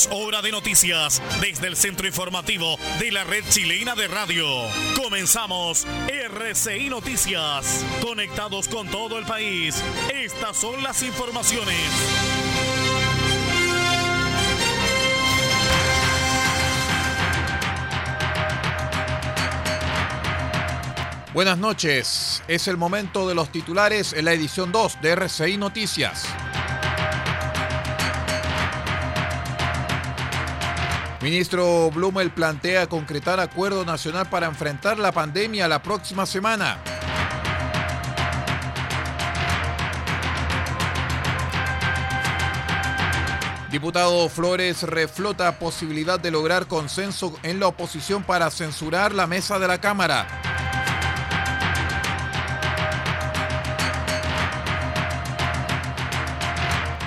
Es hora de noticias desde el centro informativo de la red chilena de radio. Comenzamos RCI Noticias. Conectados con todo el país. Estas son las informaciones. Buenas noches. Es el momento de los titulares en la edición 2 de RCI Noticias. Ministro Blumel plantea concretar acuerdo nacional para enfrentar la pandemia la próxima semana. Diputado Flores reflota posibilidad de lograr consenso en la oposición para censurar la mesa de la Cámara.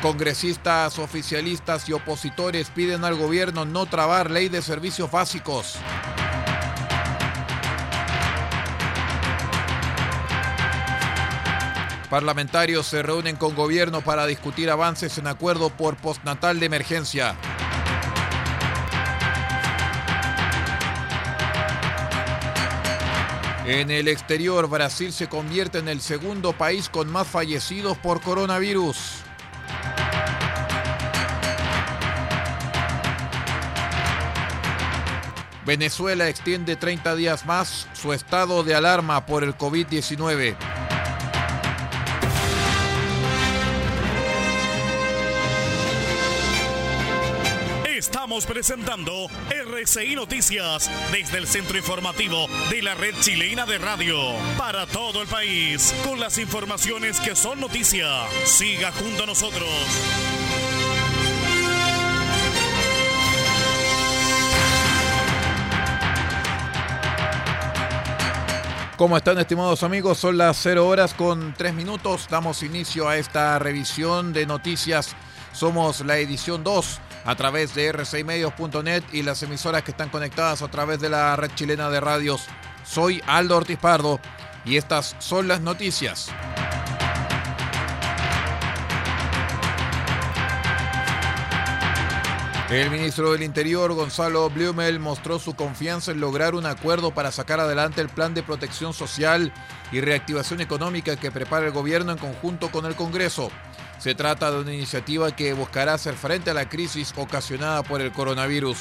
Congresistas, oficialistas y opositores piden al gobierno no trabar ley de servicios básicos. Parlamentarios se reúnen con gobierno para discutir avances en acuerdo por postnatal de emergencia. En el exterior, Brasil se convierte en el segundo país con más fallecidos por coronavirus. Venezuela extiende 30 días más su estado de alarma por el COVID-19. Estamos presentando RCI Noticias desde el centro informativo de la red chilena de radio para todo el país con las informaciones que son noticia. Siga junto a nosotros. ¿Cómo están estimados amigos? Son las 0 horas con 3 minutos. Damos inicio a esta revisión de noticias. Somos la edición 2 a través de r6medios.net y las emisoras que están conectadas a través de la red chilena de radios. Soy Aldo Ortiz Pardo y estas son las noticias. El ministro del Interior, Gonzalo Blumel, mostró su confianza en lograr un acuerdo para sacar adelante el plan de protección social y reactivación económica que prepara el gobierno en conjunto con el Congreso. Se trata de una iniciativa que buscará hacer frente a la crisis ocasionada por el coronavirus.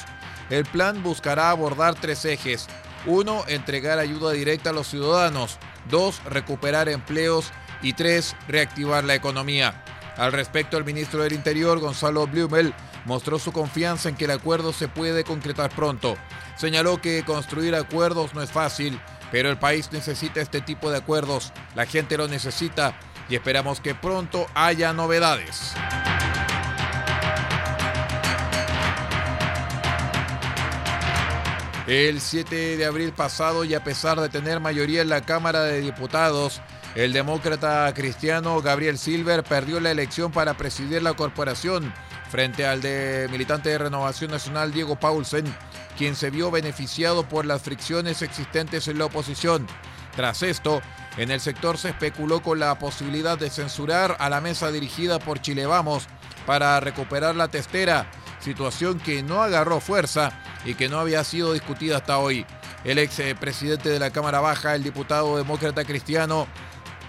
El plan buscará abordar tres ejes. Uno, entregar ayuda directa a los ciudadanos. Dos, recuperar empleos. Y tres, reactivar la economía. Al respecto, el ministro del Interior, Gonzalo Blumel, mostró su confianza en que el acuerdo se puede concretar pronto. Señaló que construir acuerdos no es fácil, pero el país necesita este tipo de acuerdos, la gente lo necesita y esperamos que pronto haya novedades. El 7 de abril pasado y a pesar de tener mayoría en la Cámara de Diputados, el demócrata cristiano Gabriel Silver perdió la elección para presidir la corporación frente al de militante de Renovación Nacional Diego Paulsen, quien se vio beneficiado por las fricciones existentes en la oposición. Tras esto, en el sector se especuló con la posibilidad de censurar a la mesa dirigida por Chile Vamos para recuperar la testera, situación que no agarró fuerza y que no había sido discutida hasta hoy. El ex presidente de la Cámara Baja, el diputado demócrata cristiano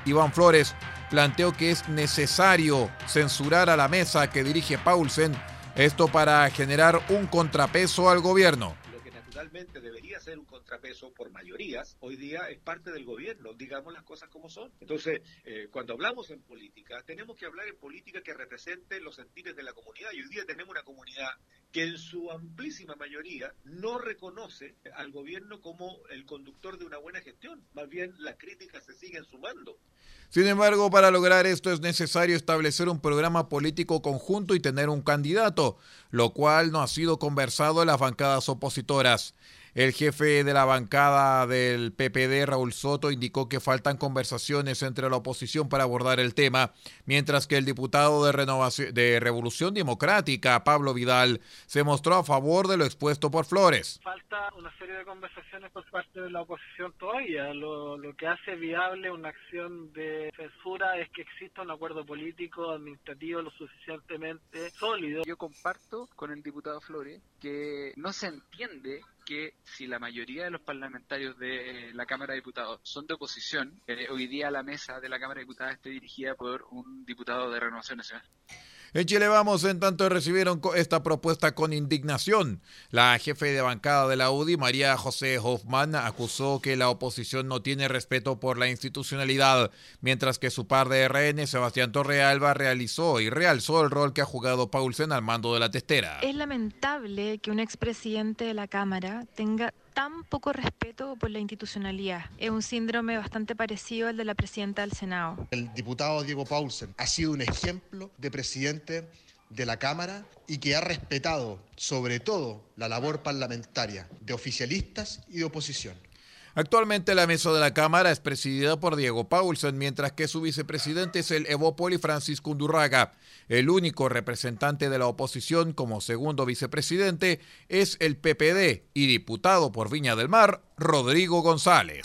Iván Flores, planteó que es necesario censurar a la mesa que dirige Paulsen, esto para generar un contrapeso al gobierno. Debería ser un contrapeso por mayorías, hoy día es parte del gobierno, digamos las cosas como son. Entonces, eh, cuando hablamos en política, tenemos que hablar en política que represente los sentires de la comunidad. Y hoy día tenemos una comunidad que en su amplísima mayoría no reconoce al gobierno como el conductor de una buena gestión. Más bien las críticas se siguen sumando. Sin embargo, para lograr esto es necesario establecer un programa político conjunto y tener un candidato, lo cual no ha sido conversado en las bancadas opositoras. El jefe de la bancada del PPD, Raúl Soto, indicó que faltan conversaciones entre la oposición para abordar el tema, mientras que el diputado de, Renovación, de Revolución Democrática, Pablo Vidal, se mostró a favor de lo expuesto por Flores. Falta una serie de conversaciones por parte de la oposición todavía. Lo, lo que hace viable una acción de censura es que exista un acuerdo político, administrativo lo suficientemente sólido. Yo comparto con el diputado Flores que no se entiende que si la mayoría de los parlamentarios de la Cámara de Diputados son de oposición, eh, hoy día la mesa de la Cámara de Diputados esté dirigida por un diputado de Renovación Nacional. En Chile Vamos, en tanto, recibieron esta propuesta con indignación. La jefe de bancada de la UDI, María José Hoffman, acusó que la oposición no tiene respeto por la institucionalidad, mientras que su par de RN, Sebastián Torrealba, realizó y realzó el rol que ha jugado Paulsen al mando de la testera. Es lamentable que un expresidente de la Cámara tenga tan poco respeto por la institucionalidad. Es un síndrome bastante parecido al de la presidenta del Senado. El diputado Diego Paulsen ha sido un ejemplo de presidente de la Cámara y que ha respetado sobre todo la labor parlamentaria de oficialistas y de oposición. Actualmente la mesa de la Cámara es presidida por Diego Paulsen, mientras que su vicepresidente es el Evópoli Francisco Undurraga. El único representante de la oposición como segundo vicepresidente es el PPD y diputado por Viña del Mar, Rodrigo González.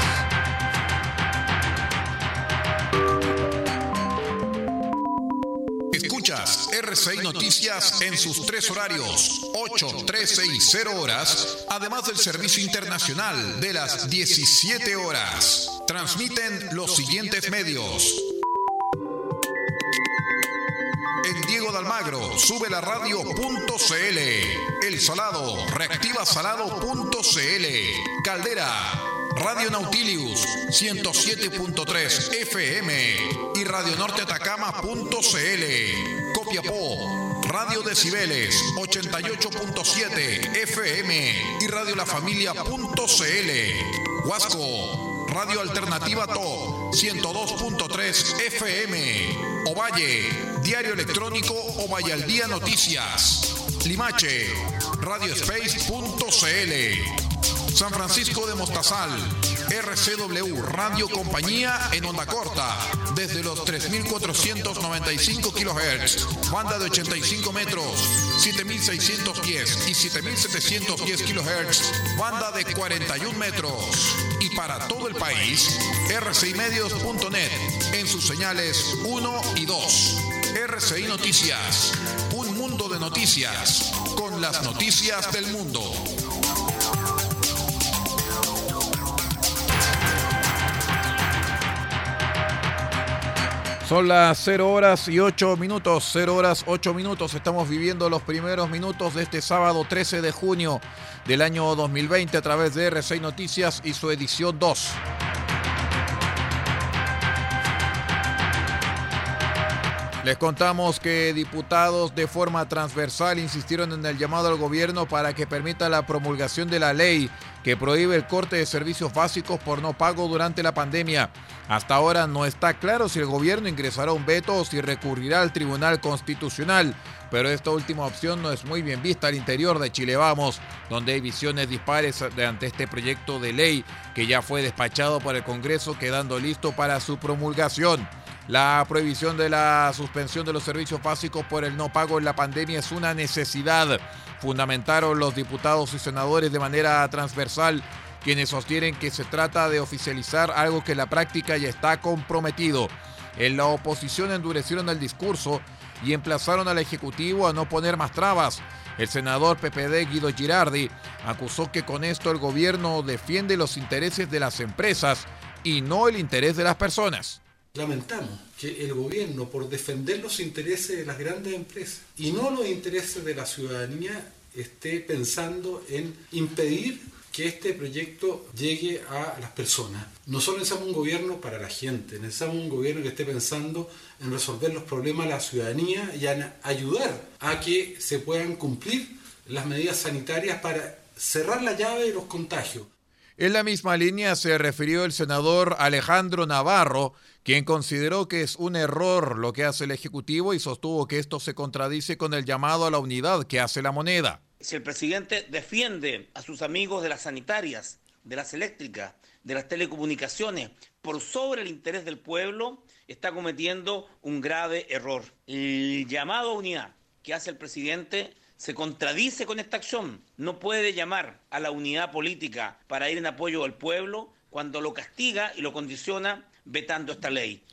Escuchas RCI Noticias en sus tres horarios, 8, 13 y 0 horas, además del servicio internacional de las 17 horas. Transmiten los siguientes medios. En Diego de Almagro, sube la radio.cl. El Salado, reactiva salado.cl. Caldera, Radio Nautilius 107.3 FM y Radio Norte Atacama.cl. Copiapó, Radio Decibeles 88.7 FM y Radio La Familia.cl. Huasco, Radio Alternativa To 102.3 FM. Ovalle, Diario Electrónico Ovalle al Noticias. Limache, Radiospace.cl. San Francisco de Mostazal, RCW Radio Compañía en onda corta, desde los 3.495 kHz, banda de 85 metros, 7.610 y 7.710 kHz, banda de 41 metros. Y para todo el país, rcimedios.net en sus señales 1 y 2. RCI Noticias, un mundo de noticias, con las noticias del mundo. Son las 0 horas y 8 minutos, 0 horas 8 minutos. Estamos viviendo los primeros minutos de este sábado 13 de junio del año 2020 a través de R6 Noticias y su edición 2. Les contamos que diputados de forma transversal insistieron en el llamado al gobierno para que permita la promulgación de la ley que prohíbe el corte de servicios básicos por no pago durante la pandemia. Hasta ahora no está claro si el gobierno ingresará un veto o si recurrirá al Tribunal Constitucional, pero esta última opción no es muy bien vista al interior de Chile Vamos, donde hay visiones dispares ante este proyecto de ley que ya fue despachado por el Congreso quedando listo para su promulgación. La prohibición de la suspensión de los servicios básicos por el no pago en la pandemia es una necesidad, fundamentaron los diputados y senadores de manera transversal, quienes sostienen que se trata de oficializar algo que en la práctica ya está comprometido. En la oposición endurecieron el discurso y emplazaron al Ejecutivo a no poner más trabas. El senador PPD Guido Girardi acusó que con esto el gobierno defiende los intereses de las empresas y no el interés de las personas. Lamentamos que el gobierno, por defender los intereses de las grandes empresas y no los intereses de la ciudadanía, esté pensando en impedir que este proyecto llegue a las personas. No solo necesitamos un gobierno para la gente, necesitamos un gobierno que esté pensando en resolver los problemas de la ciudadanía y en ayudar a que se puedan cumplir las medidas sanitarias para cerrar la llave de los contagios. En la misma línea se refirió el senador Alejandro Navarro, quien consideró que es un error lo que hace el Ejecutivo y sostuvo que esto se contradice con el llamado a la unidad que hace la moneda. Si el presidente defiende a sus amigos de las sanitarias, de las eléctricas, de las telecomunicaciones, por sobre el interés del pueblo, está cometiendo un grave error. El llamado a unidad que hace el presidente se contradice con esta acción. No puede llamar a la unidad política para ir en apoyo al pueblo cuando lo castiga y lo condiciona vetando esta ley.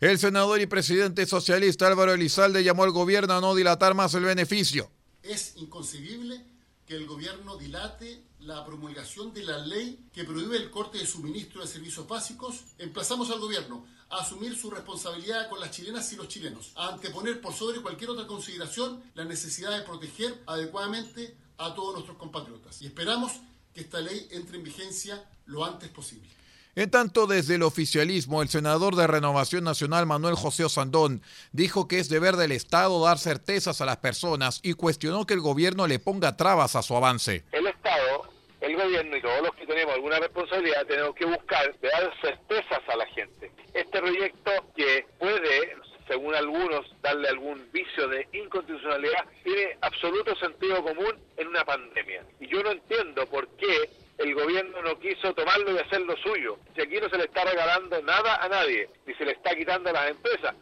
El senador y presidente socialista Álvaro Elizalde llamó al gobierno a no dilatar más el beneficio. Es inconcebible que el gobierno dilate la promulgación de la ley que prohíbe el corte de suministro de servicios básicos. Emplazamos al gobierno a asumir su responsabilidad con las chilenas y los chilenos, a anteponer por sobre cualquier otra consideración la necesidad de proteger adecuadamente a todos nuestros compatriotas. Y esperamos que esta ley entre en vigencia lo antes posible. En tanto, desde el oficialismo, el senador de Renovación Nacional, Manuel José Osandón, dijo que es deber del Estado dar certezas a las personas y cuestionó que el gobierno le ponga trabas a su avance. El Estado, el gobierno y todos los que tenemos alguna responsabilidad tenemos que buscar dar certezas a la gente. Este proyecto que puede según algunos, darle algún vicio de inconstitucionalidad, tiene absoluto sentido común en una pandemia. Y yo no entiendo por qué el gobierno no quiso tomarlo y hacerlo suyo. Si aquí no se le está regalando nada a nadie, ni se le está quitando a las empresas.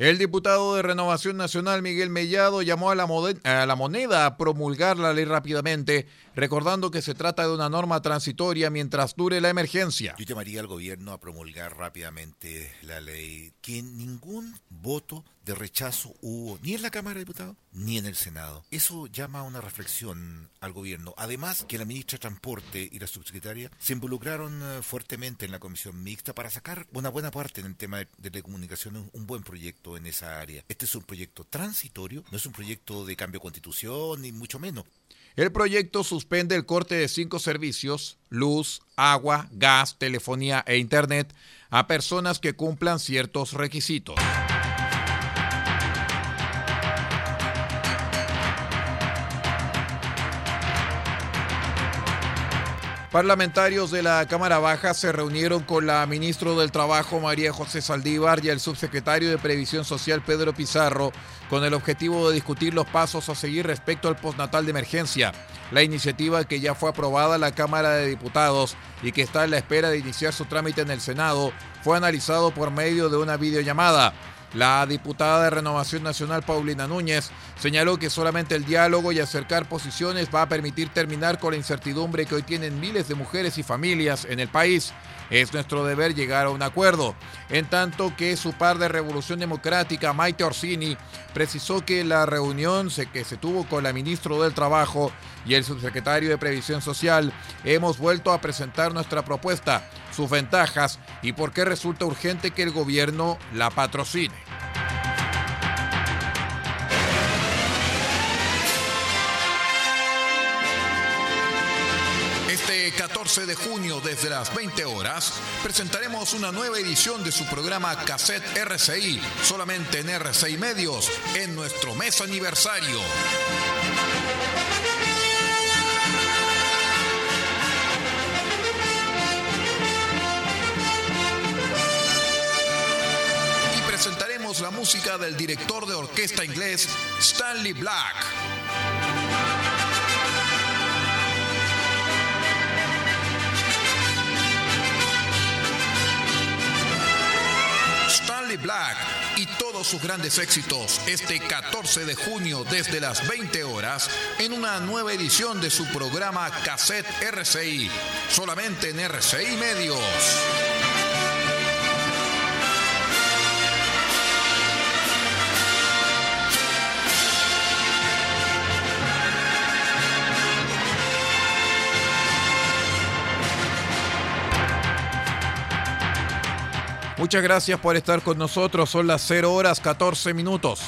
El diputado de Renovación Nacional, Miguel Mellado, llamó a la, a la, moneda a promulgar la ley rápidamente, recordando que se trata de una norma transitoria mientras dure la emergencia. Yo llamaría al gobierno a promulgar rápidamente la ley, que ningún voto rechazo hubo ni en la Cámara de Diputados ni en el Senado. Eso llama a una reflexión al gobierno. Además, que la ministra de Transporte y la subsecretaria se involucraron eh, fuertemente en la comisión mixta para sacar una buena parte en el tema de telecomunicaciones, un buen proyecto en esa área. Este es un proyecto transitorio, no es un proyecto de cambio de constitución, ni mucho menos. El proyecto suspende el corte de cinco servicios, luz, agua, gas, telefonía e internet, a personas que cumplan ciertos requisitos. Parlamentarios de la Cámara Baja se reunieron con la ministra del Trabajo María José Saldívar y el subsecretario de Previsión Social Pedro Pizarro con el objetivo de discutir los pasos a seguir respecto al postnatal de emergencia. La iniciativa que ya fue aprobada en la Cámara de Diputados y que está en la espera de iniciar su trámite en el Senado fue analizado por medio de una videollamada. La diputada de Renovación Nacional, Paulina Núñez, señaló que solamente el diálogo y acercar posiciones va a permitir terminar con la incertidumbre que hoy tienen miles de mujeres y familias en el país. Es nuestro deber llegar a un acuerdo. En tanto que su par de Revolución Democrática, Maite Orsini, precisó que la reunión que se tuvo con la ministra del Trabajo y el subsecretario de Previsión Social, hemos vuelto a presentar nuestra propuesta, sus ventajas y por qué resulta urgente que el gobierno la patrocine. 14 de junio desde las 20 horas presentaremos una nueva edición de su programa Cassette RCI, solamente en RCI Medios, en nuestro mes aniversario. Y presentaremos la música del director de orquesta inglés Stanley Black. Black y todos sus grandes éxitos este 14 de junio desde las 20 horas en una nueva edición de su programa Cassette RCI, solamente en RCI Medios. Muchas gracias por estar con nosotros. Son las 0 horas 14 minutos.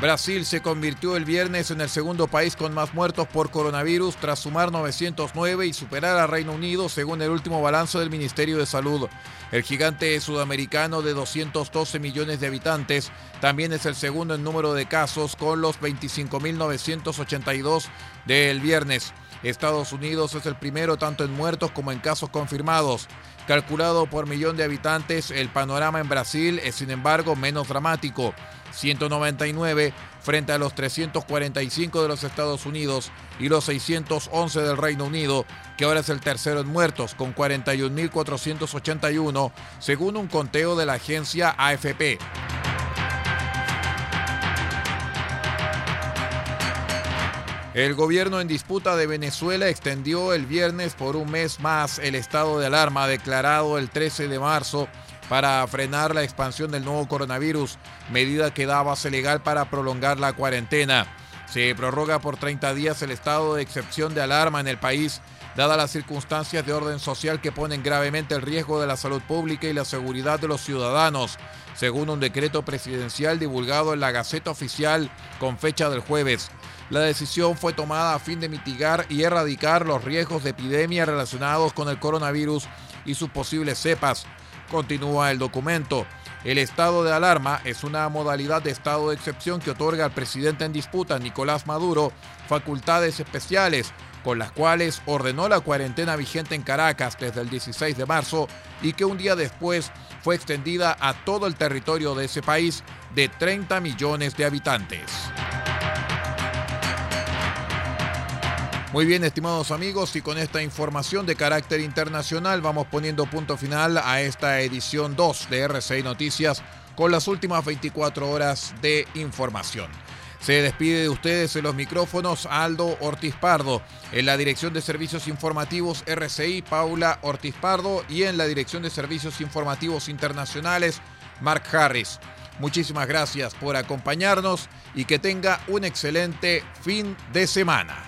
Brasil se convirtió el viernes en el segundo país con más muertos por coronavirus tras sumar 909 y superar a Reino Unido según el último balance del Ministerio de Salud. El gigante sudamericano de 212 millones de habitantes también es el segundo en número de casos con los 25.982 del viernes. Estados Unidos es el primero tanto en muertos como en casos confirmados. Calculado por millón de habitantes, el panorama en Brasil es sin embargo menos dramático. 199 frente a los 345 de los Estados Unidos y los 611 del Reino Unido, que ahora es el tercero en muertos, con 41.481, según un conteo de la agencia AFP. El gobierno en disputa de Venezuela extendió el viernes por un mes más el estado de alarma declarado el 13 de marzo para frenar la expansión del nuevo coronavirus, medida que da base legal para prolongar la cuarentena. Se prorroga por 30 días el estado de excepción de alarma en el país, dadas las circunstancias de orden social que ponen gravemente el riesgo de la salud pública y la seguridad de los ciudadanos, según un decreto presidencial divulgado en la Gaceta Oficial con fecha del jueves. La decisión fue tomada a fin de mitigar y erradicar los riesgos de epidemia relacionados con el coronavirus y sus posibles cepas, Continúa el documento. El estado de alarma es una modalidad de estado de excepción que otorga al presidente en disputa, Nicolás Maduro, facultades especiales, con las cuales ordenó la cuarentena vigente en Caracas desde el 16 de marzo y que un día después fue extendida a todo el territorio de ese país de 30 millones de habitantes. Muy bien, estimados amigos, y con esta información de carácter internacional vamos poniendo punto final a esta edición 2 de RCI Noticias con las últimas 24 horas de información. Se despide de ustedes en los micrófonos Aldo Ortiz Pardo, en la Dirección de Servicios Informativos RCI Paula Ortiz Pardo y en la Dirección de Servicios Informativos Internacionales Mark Harris. Muchísimas gracias por acompañarnos y que tenga un excelente fin de semana.